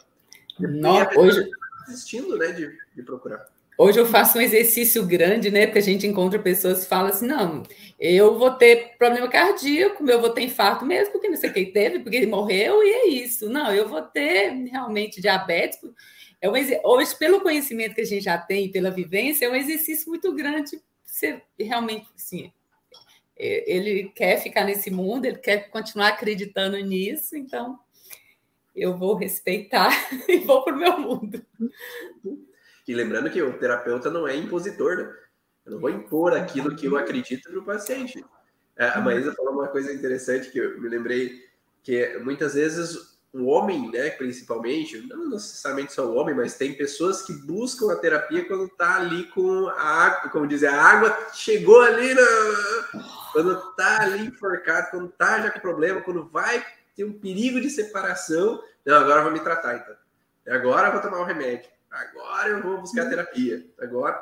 Não, hoje desistindo, né, de, de procurar. Hoje eu faço um exercício grande, né? Porque a gente encontra pessoas que falam assim: não, eu vou ter problema cardíaco, eu vou ter infarto mesmo, porque não sei quem teve, porque ele morreu, e é isso. Não, eu vou ter realmente diabetes, é um, hoje, pelo conhecimento que a gente já tem, pela vivência, é um exercício muito grande. Você realmente, sim, é, ele quer ficar nesse mundo, ele quer continuar acreditando nisso, então eu vou respeitar [laughs] e vou para o meu mundo. E lembrando que o terapeuta não é impositor, né? Eu não vou impor aquilo que eu acredito para o paciente. É, a Maísa falou uma coisa interessante que eu me lembrei, que muitas vezes o homem, né, principalmente, não necessariamente só o homem, mas tem pessoas que buscam a terapia quando tá ali com a água, como dizer, a água chegou ali quando tá ali enforcado, quando tá já com problema, quando vai ter um perigo de separação, não, agora eu vou me tratar então. Agora eu vou tomar o um remédio. Agora eu vou buscar terapia. Agora,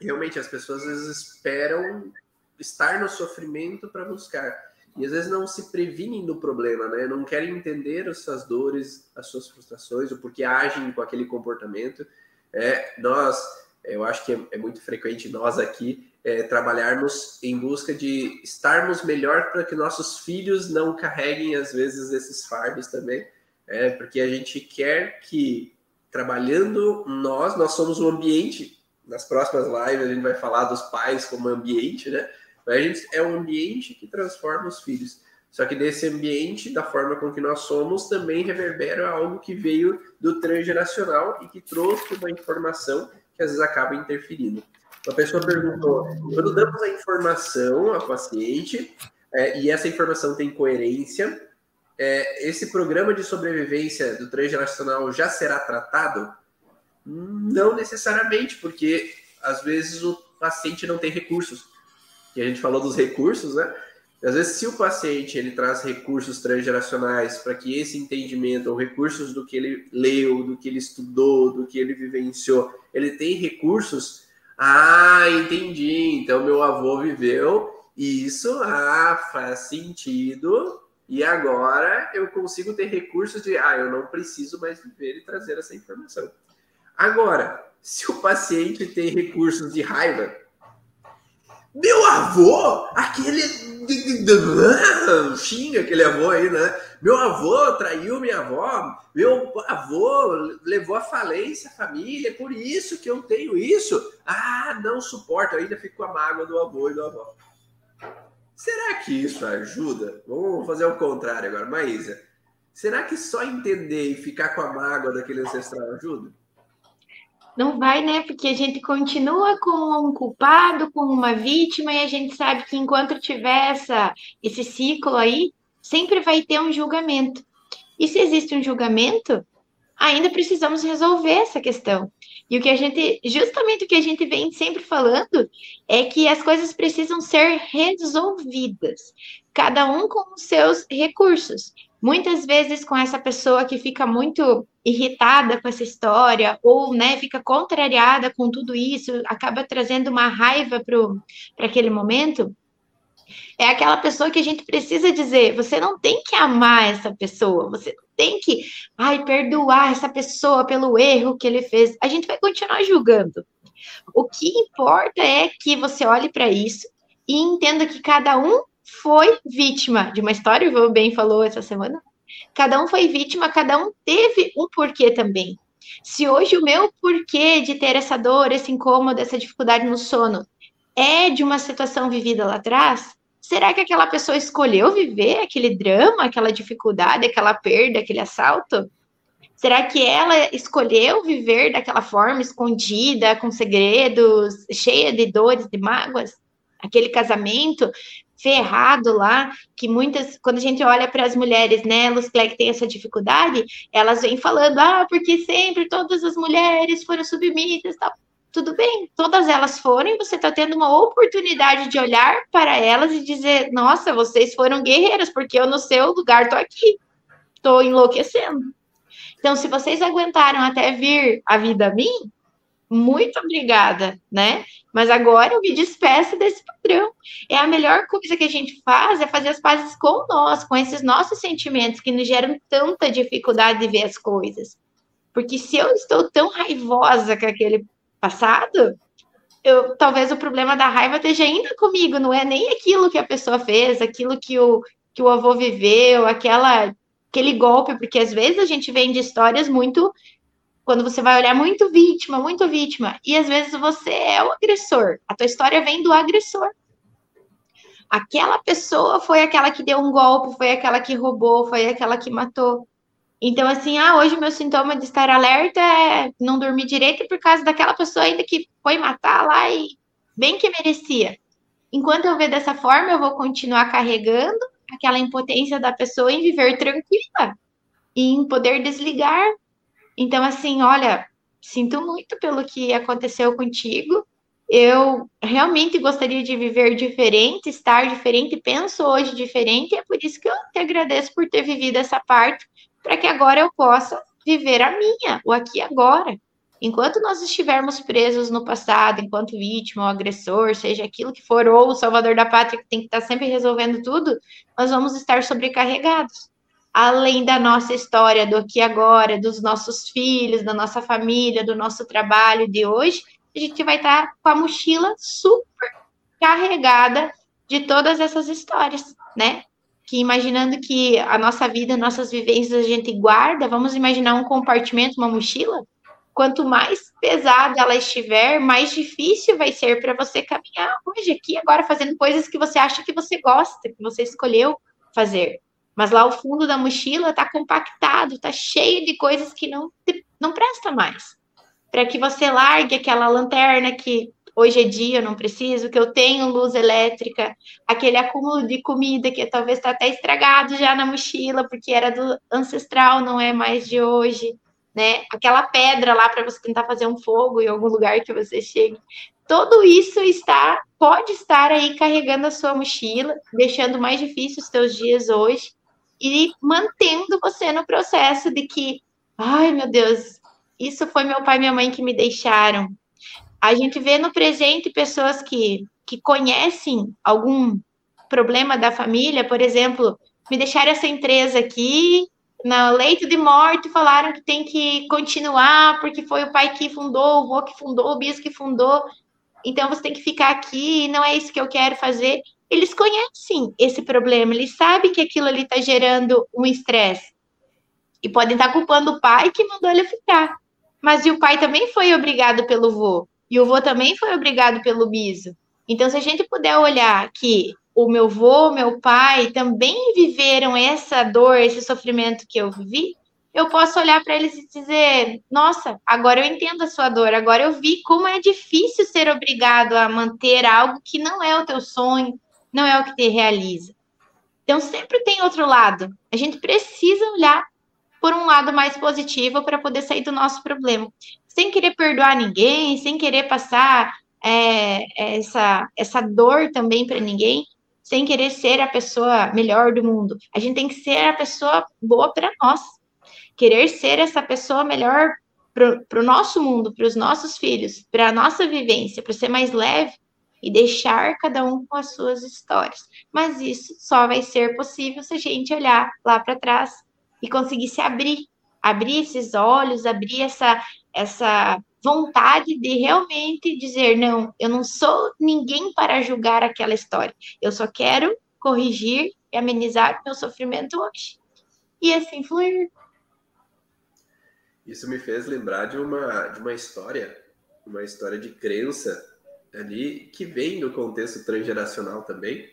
realmente as pessoas às vezes esperam estar no sofrimento para buscar e às vezes não se previnem do problema, né? Não querem entender as suas dores, as suas frustrações, o porquê agem com aquele comportamento. É, nós, eu acho que é muito frequente nós aqui é, trabalharmos em busca de estarmos melhor para que nossos filhos não carreguem às vezes esses fardos também, é, porque a gente quer que trabalhando nós, nós somos o ambiente. Nas próximas lives a gente vai falar dos pais como ambiente, né? Mas a gente é um ambiente que transforma os filhos. Só que desse ambiente, da forma com que nós somos, também reverbera algo que veio do transgeracional e que trouxe uma informação que às vezes acaba interferindo. Uma pessoa perguntou: quando damos a informação ao paciente é, e essa informação tem coerência, é, esse programa de sobrevivência do transgeracional já será tratado? Não necessariamente, porque às vezes o paciente não tem recursos. E a gente falou dos recursos, né? Às vezes, se o paciente ele traz recursos transgeracionais para que esse entendimento, ou recursos do que ele leu, do que ele estudou, do que ele vivenciou, ele tem recursos. Ah, entendi. Então, meu avô viveu isso. Ah, faz sentido. E agora eu consigo ter recursos de, ah, eu não preciso mais viver e trazer essa informação. Agora, se o paciente tem recursos de raiva, meu avô, aquele. [laughs] Xinga aquele avô aí, né? Meu avô traiu minha avó, meu avô levou à falência a família, por isso que eu tenho isso. Ah, não suporto, eu ainda fico com a mágoa do avô e do avó. Será que isso ajuda? Vamos fazer o contrário agora, Maísa. Será que só entender e ficar com a mágoa daquele ancestral ajuda? Não vai, né? Porque a gente continua com um culpado, com uma vítima, e a gente sabe que enquanto tiver essa, esse ciclo aí, sempre vai ter um julgamento. E se existe um julgamento, ainda precisamos resolver essa questão. E o que a gente, justamente o que a gente vem sempre falando, é que as coisas precisam ser resolvidas, cada um com os seus recursos. Muitas vezes com essa pessoa que fica muito irritada com essa história, ou né, fica contrariada com tudo isso, acaba trazendo uma raiva para aquele momento, é aquela pessoa que a gente precisa dizer: você não tem que amar essa pessoa, você não tem que ai, perdoar essa pessoa pelo erro que ele fez. A gente vai continuar julgando. O que importa é que você olhe para isso e entenda que cada um foi vítima de uma história, o bem falou essa semana, Cada um foi vítima, cada um teve um porquê também. Se hoje o meu porquê de ter essa dor, esse incômodo, essa dificuldade no sono é de uma situação vivida lá atrás, será que aquela pessoa escolheu viver aquele drama, aquela dificuldade, aquela perda, aquele assalto? Será que ela escolheu viver daquela forma, escondida, com segredos, cheia de dores, de mágoas? Aquele casamento ferrado lá, que muitas, quando a gente olha para as mulheres, né, Luz que tem essa dificuldade, elas vêm falando, ah, porque sempre todas as mulheres foram submissas, tal. Tudo bem, todas elas foram, e você está tendo uma oportunidade de olhar para elas e dizer, nossa, vocês foram guerreiras, porque eu no seu lugar estou aqui, estou enlouquecendo. Então, se vocês aguentaram até vir a vida a mim, muito obrigada, né? Mas agora eu me despeço desse padrão. É a melhor coisa que a gente faz é fazer as pazes com nós, com esses nossos sentimentos que nos geram tanta dificuldade de ver as coisas. Porque se eu estou tão raivosa com aquele passado, eu, talvez o problema da raiva esteja ainda comigo, não é nem aquilo que a pessoa fez, aquilo que o, que o avô viveu, aquela, aquele golpe, porque às vezes a gente vem de histórias muito quando você vai olhar muito vítima, muito vítima, e às vezes você é o agressor. A tua história vem do agressor. Aquela pessoa foi aquela que deu um golpe, foi aquela que roubou, foi aquela que matou. Então, assim, ah, hoje meu sintoma de estar alerta é não dormir direito por causa daquela pessoa ainda que foi matar lá e bem que merecia. Enquanto eu ver dessa forma, eu vou continuar carregando aquela impotência da pessoa em viver tranquila e em poder desligar então, assim, olha, sinto muito pelo que aconteceu contigo. Eu realmente gostaria de viver diferente, estar diferente, penso hoje diferente, e é por isso que eu te agradeço por ter vivido essa parte, para que agora eu possa viver a minha, o aqui e agora. Enquanto nós estivermos presos no passado, enquanto vítima ou agressor, seja aquilo que for, ou o salvador da pátria que tem que estar sempre resolvendo tudo, nós vamos estar sobrecarregados além da nossa história do aqui agora, dos nossos filhos, da nossa família, do nosso trabalho de hoje, a gente vai estar com a mochila super carregada de todas essas histórias, né? Que imaginando que a nossa vida, nossas vivências a gente guarda, vamos imaginar um compartimento, uma mochila. Quanto mais pesada ela estiver, mais difícil vai ser para você caminhar hoje aqui agora fazendo coisas que você acha que você gosta, que você escolheu fazer. Mas lá o fundo da mochila está compactado, está cheio de coisas que não, não presta mais. Para que você largue aquela lanterna que hoje é dia, eu não preciso, que eu tenho luz elétrica, aquele acúmulo de comida que talvez está até estragado já na mochila, porque era do ancestral, não é mais de hoje, né? Aquela pedra lá para você tentar fazer um fogo em algum lugar que você chegue. Tudo isso está, pode estar aí carregando a sua mochila, deixando mais difícil os seus dias hoje e mantendo você no processo de que, ai meu Deus, isso foi meu pai e minha mãe que me deixaram, a gente vê no presente pessoas que, que conhecem algum problema da família, por exemplo, me deixaram essa empresa aqui, no leito de morte, falaram que tem que continuar, porque foi o pai que fundou, o avô que fundou, o bispo que fundou, então você tem que ficar aqui, não é isso que eu quero fazer. Eles conhecem esse problema, eles sabem que aquilo ali está gerando um estresse. E podem estar culpando o pai que mandou ele ficar. Mas o pai também foi obrigado pelo vô. E o vô também foi obrigado pelo biso. Então, se a gente puder olhar que o meu vô, meu pai também viveram essa dor, esse sofrimento que eu vivi, eu posso olhar para eles e dizer: Nossa, agora eu entendo a sua dor, agora eu vi como é difícil ser obrigado a manter algo que não é o teu sonho, não é o que te realiza. Então, sempre tem outro lado. A gente precisa olhar por um lado mais positivo para poder sair do nosso problema sem querer perdoar ninguém, sem querer passar é, essa, essa dor também para ninguém, sem querer ser a pessoa melhor do mundo. A gente tem que ser a pessoa boa para nós. Querer ser essa pessoa melhor para o nosso mundo, para os nossos filhos, para a nossa vivência, para ser mais leve e deixar cada um com as suas histórias. Mas isso só vai ser possível se a gente olhar lá para trás e conseguir se abrir, abrir esses olhos, abrir essa, essa vontade de realmente dizer: não, eu não sou ninguém para julgar aquela história, eu só quero corrigir e amenizar meu sofrimento hoje. E assim fluir. Isso me fez lembrar de uma, de uma história, uma história de crença ali, que vem do contexto transgeracional também.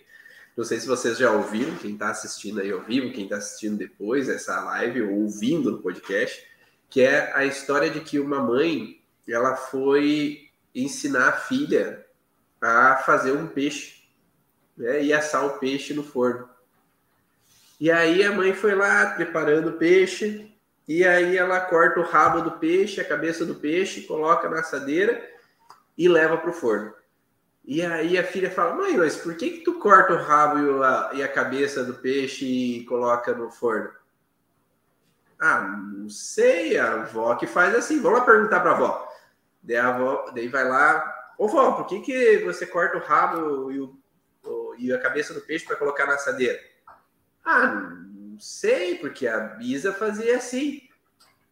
Não sei se vocês já ouviram, quem está assistindo aí ao vivo, quem está assistindo depois essa live ou ouvindo no podcast, que é a história de que uma mãe ela foi ensinar a filha a fazer um peixe né, e assar o peixe no forno. E aí a mãe foi lá preparando o peixe, e aí ela corta o rabo do peixe, a cabeça do peixe, coloca na assadeira e leva para o forno. E aí a filha fala, mãe, mas por que, que tu corta o rabo e a, e a cabeça do peixe e coloca no forno? Ah, não sei, a avó que faz assim. Vamos lá perguntar para avó. Daí a avó, daí vai lá, ô vó, por que, que você corta o rabo e, o, e a cabeça do peixe para colocar na assadeira? Ah, não sei, porque a Bisa fazia assim.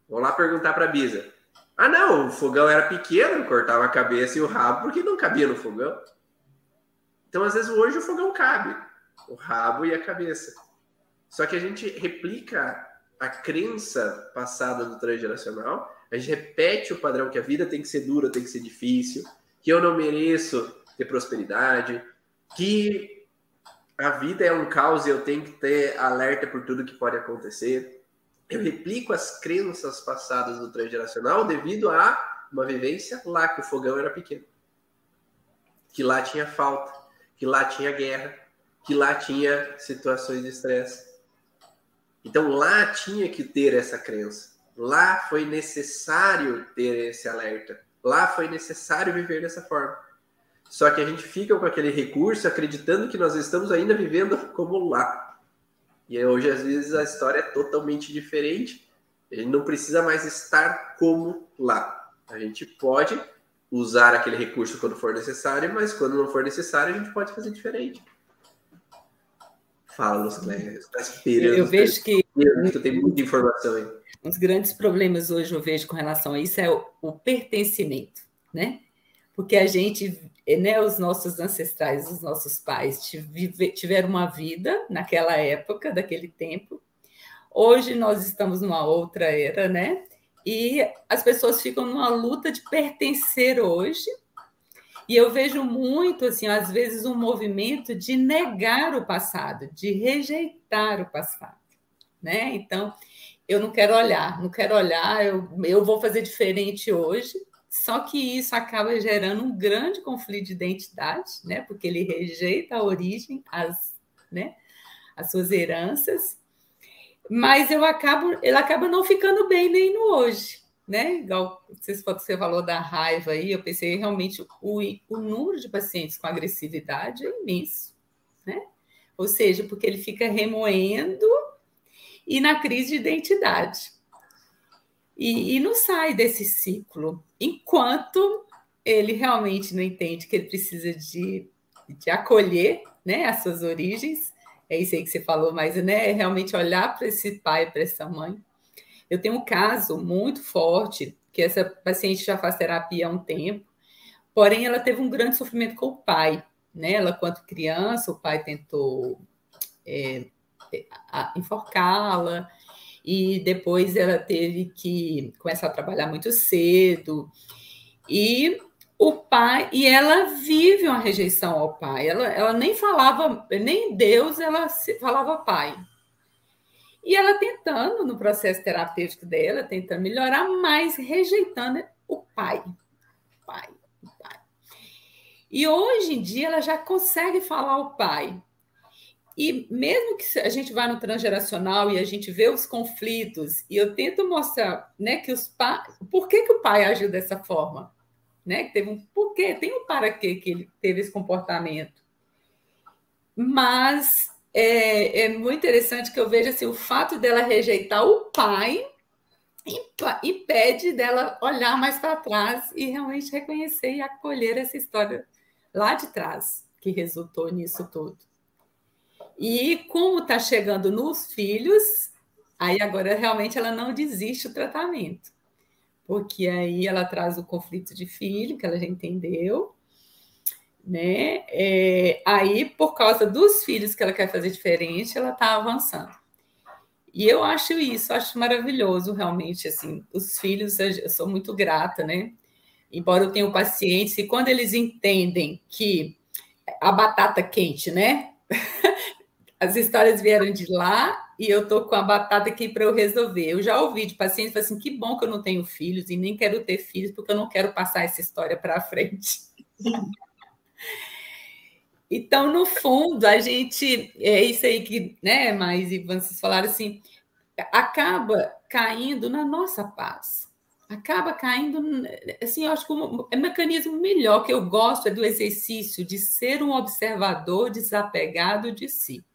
Vou lá perguntar para a Bisa. Ah, não, o fogão era pequeno, cortava a cabeça e o rabo porque não cabia no fogão. Então, às vezes, hoje o fogão cabe, o rabo e a cabeça. Só que a gente replica a crença passada do transgeracional, a gente repete o padrão que a vida tem que ser dura, tem que ser difícil, que eu não mereço ter prosperidade, que a vida é um caos e eu tenho que ter alerta por tudo que pode acontecer. Eu replico as crenças passadas do transgeracional devido a uma vivência lá que o fogão era pequeno, que lá tinha falta, que lá tinha guerra, que lá tinha situações de estresse. Então lá tinha que ter essa crença. Lá foi necessário ter esse alerta. Lá foi necessário viver dessa forma. Só que a gente fica com aquele recurso acreditando que nós estamos ainda vivendo como lá. E hoje, às vezes, a história é totalmente diferente. A gente não precisa mais estar como lá. A gente pode usar aquele recurso quando for necessário, mas quando não for necessário, a gente pode fazer diferente. Fala, Lucélia. Está esperando. Eu vejo que. Tu tem muita informação aí. Um dos grandes problemas hoje eu vejo com relação a isso é o, o pertencimento, né? Porque a gente, né, os nossos ancestrais, os nossos pais tiveram uma vida naquela época, daquele tempo. Hoje nós estamos numa outra era, né? E as pessoas ficam numa luta de pertencer hoje e eu vejo muito, assim, às vezes, um movimento de negar o passado, de rejeitar o passado, né? Então, eu não quero olhar, não quero olhar, eu, eu vou fazer diferente hoje, só que isso acaba gerando um grande conflito de identidade, né? Porque ele rejeita a origem, as, né? as suas heranças, mas eu acabo, ele acaba não ficando bem nem no hoje, né? Igual você falou da raiva aí, eu pensei realmente o, o número de pacientes com agressividade é imenso, né? Ou seja, porque ele fica remoendo e na crise de identidade. E, e não sai desse ciclo, enquanto ele realmente não entende que ele precisa de, de acolher né, as suas origens é isso aí que você falou, mas né, é realmente olhar para esse pai, para essa mãe. Eu tenho um caso muito forte, que essa paciente já faz terapia há um tempo, porém ela teve um grande sofrimento com o pai. Né? Ela, quando criança, o pai tentou é, enforcá-la, e depois ela teve que começar a trabalhar muito cedo. E o pai, e ela vive uma rejeição ao pai. Ela, ela nem falava, nem Deus, ela falava pai. E ela tentando, no processo terapêutico dela, tentando melhorar, mas rejeitando o pai. Pai, o pai. E hoje em dia ela já consegue falar o pai. E mesmo que a gente vá no transgeracional e a gente vê os conflitos, e eu tento mostrar né, que os pais. Por que, que o pai agiu dessa forma? né? Que teve um porquê, tem um para quê que ele teve esse comportamento. Mas é, é muito interessante que eu vejo assim, o fato dela rejeitar o pai impede dela olhar mais para trás e realmente reconhecer e acolher essa história lá de trás que resultou nisso tudo. E como está chegando nos filhos, aí agora realmente ela não desiste do tratamento porque aí ela traz o conflito de filho, que ela já entendeu, né? É, aí, por causa dos filhos que ela quer fazer diferente, ela está avançando. E eu acho isso, acho maravilhoso, realmente, assim, os filhos, eu sou muito grata, né? Embora eu tenha pacientes, e quando eles entendem que a batata quente, né? [laughs] As histórias vieram de lá e eu tô com a batata aqui para eu resolver. Eu já ouvi de pacientes assim, que bom que eu não tenho filhos e nem quero ter filhos porque eu não quero passar essa história para frente. [laughs] então, no fundo, a gente é isso aí que, né, mas e vocês falaram assim, acaba caindo na nossa paz. Acaba caindo, assim, eu acho que o um mecanismo melhor que eu gosto é do exercício de ser um observador desapegado de si.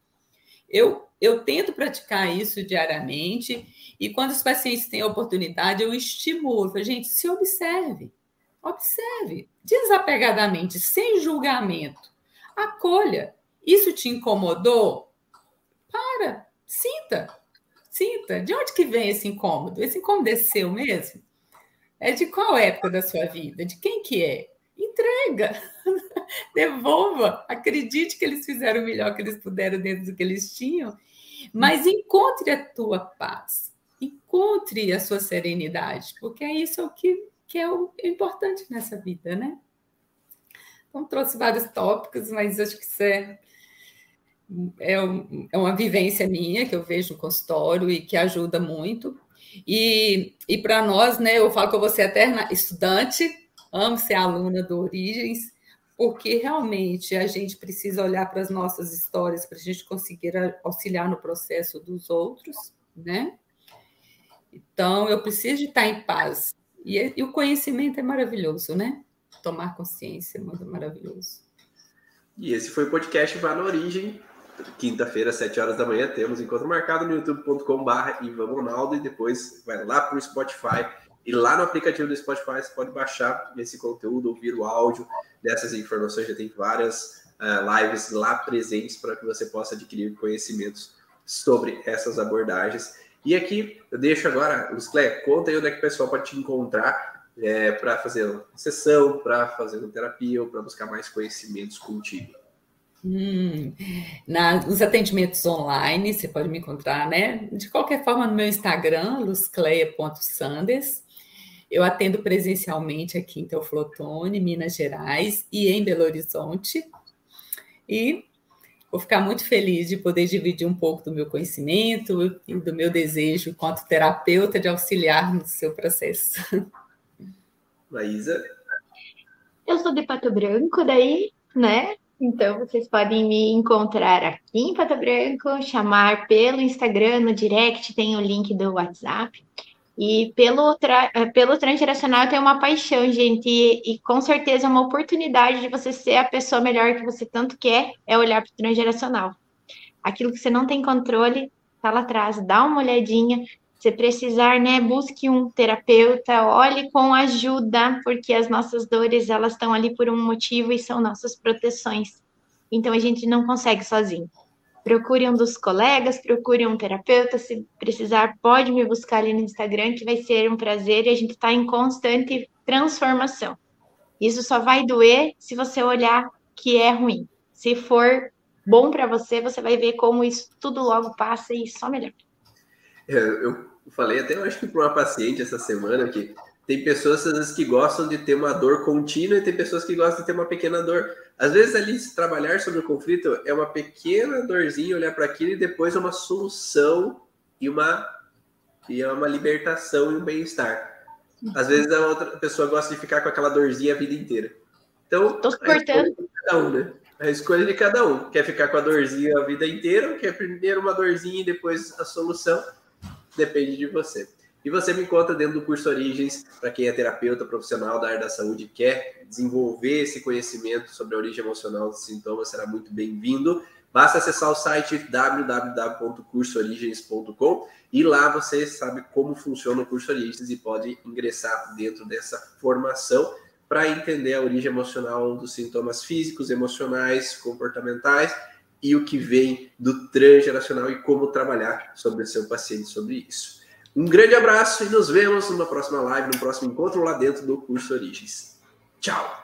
Eu, eu tento praticar isso diariamente e quando os pacientes têm a oportunidade, eu estimulo. gente, se observe. Observe, desapegadamente, sem julgamento. Acolha. Isso te incomodou? Para, sinta, sinta. De onde que vem esse incômodo? Esse incômodo é seu mesmo? É de qual época da sua vida? De quem que é? Entrega. [laughs] [laughs] devolva, acredite que eles fizeram o melhor que eles puderam dentro do que eles tinham, mas encontre a tua paz, encontre a sua serenidade, porque é isso que, que é o importante nessa vida, né? Então, trouxe vários tópicos, mas acho que isso é, é, um, é uma vivência minha que eu vejo no consultório e que ajuda muito. E, e para nós, né, eu falo que eu vou ser eterna estudante, amo ser aluna do Origens, porque realmente a gente precisa olhar para as nossas histórias para a gente conseguir auxiliar no processo dos outros, né? Então, eu preciso estar em paz. E, e o conhecimento é maravilhoso, né? Tomar consciência é muito maravilhoso. E esse foi o podcast Vá na Origem. Quinta-feira, às 7 horas da manhã, temos encontro marcado no youtube.com.br Ivan Ronaldo e depois vai lá para o Spotify e lá no aplicativo do Spotify você pode baixar esse conteúdo, ouvir o áudio dessas informações. Já tem várias uh, lives lá presentes para que você possa adquirir conhecimentos sobre essas abordagens. E aqui eu deixo agora, Luclé, conta aí onde é que o pessoal pode te encontrar é, para fazer sessão, para fazer terapia ou para buscar mais conhecimentos contigo. Hum, na, nos atendimentos online, você pode me encontrar, né? De qualquer forma, no meu Instagram, luzcleia.sanders. Eu atendo presencialmente aqui em Teoflotone, Minas Gerais e em Belo Horizonte. E vou ficar muito feliz de poder dividir um pouco do meu conhecimento e do meu desejo enquanto terapeuta de auxiliar no seu processo. Maísa? Eu sou de Pato Branco, daí, né? Então, vocês podem me encontrar aqui em Pato Branco, chamar pelo Instagram, no direct, tem o link do WhatsApp. E pelo, tra pelo transgeracional eu tenho uma paixão, gente, e, e, com certeza é uma oportunidade de você ser a pessoa melhor que você tanto quer, é olhar para o transgeracional. Aquilo que você não tem controle, tá lá atrás, dá uma olhadinha. Se precisar, né, busque um terapeuta, olhe com ajuda, porque as nossas dores, elas estão ali por um motivo e são nossas proteções. Então a gente não consegue sozinho procure um dos colegas, procure um terapeuta, se precisar, pode me buscar ali no Instagram, que vai ser um prazer e a gente está em constante transformação. Isso só vai doer se você olhar que é ruim. Se for bom para você, você vai ver como isso tudo logo passa e só melhor. É, eu falei até, eu acho que para uma paciente essa semana que tem pessoas às vezes que gostam de ter uma dor contínua e tem pessoas que gostam de ter uma pequena dor. Às vezes ali se trabalhar sobre o conflito é uma pequena dorzinha, olhar para aquilo e depois é uma solução e uma e é uma libertação e um bem-estar. Às vezes a outra pessoa gosta de ficar com aquela dorzinha a vida inteira. Então, Tô cortando. cada um, né? A escolha de cada um. Quer ficar com a dorzinha a vida inteira, quer primeiro uma dorzinha e depois a solução? Depende de você. E você me encontra dentro do curso Origens, para quem é terapeuta profissional da área da saúde e quer desenvolver esse conhecimento sobre a origem emocional dos sintomas, será muito bem-vindo. Basta acessar o site www.cursoorigens.com e lá você sabe como funciona o curso Origens e pode ingressar dentro dessa formação para entender a origem emocional dos sintomas físicos, emocionais, comportamentais e o que vem do transgeracional e como trabalhar sobre o seu paciente sobre isso. Um grande abraço e nos vemos numa próxima live, no próximo encontro lá dentro do curso Origens. Tchau!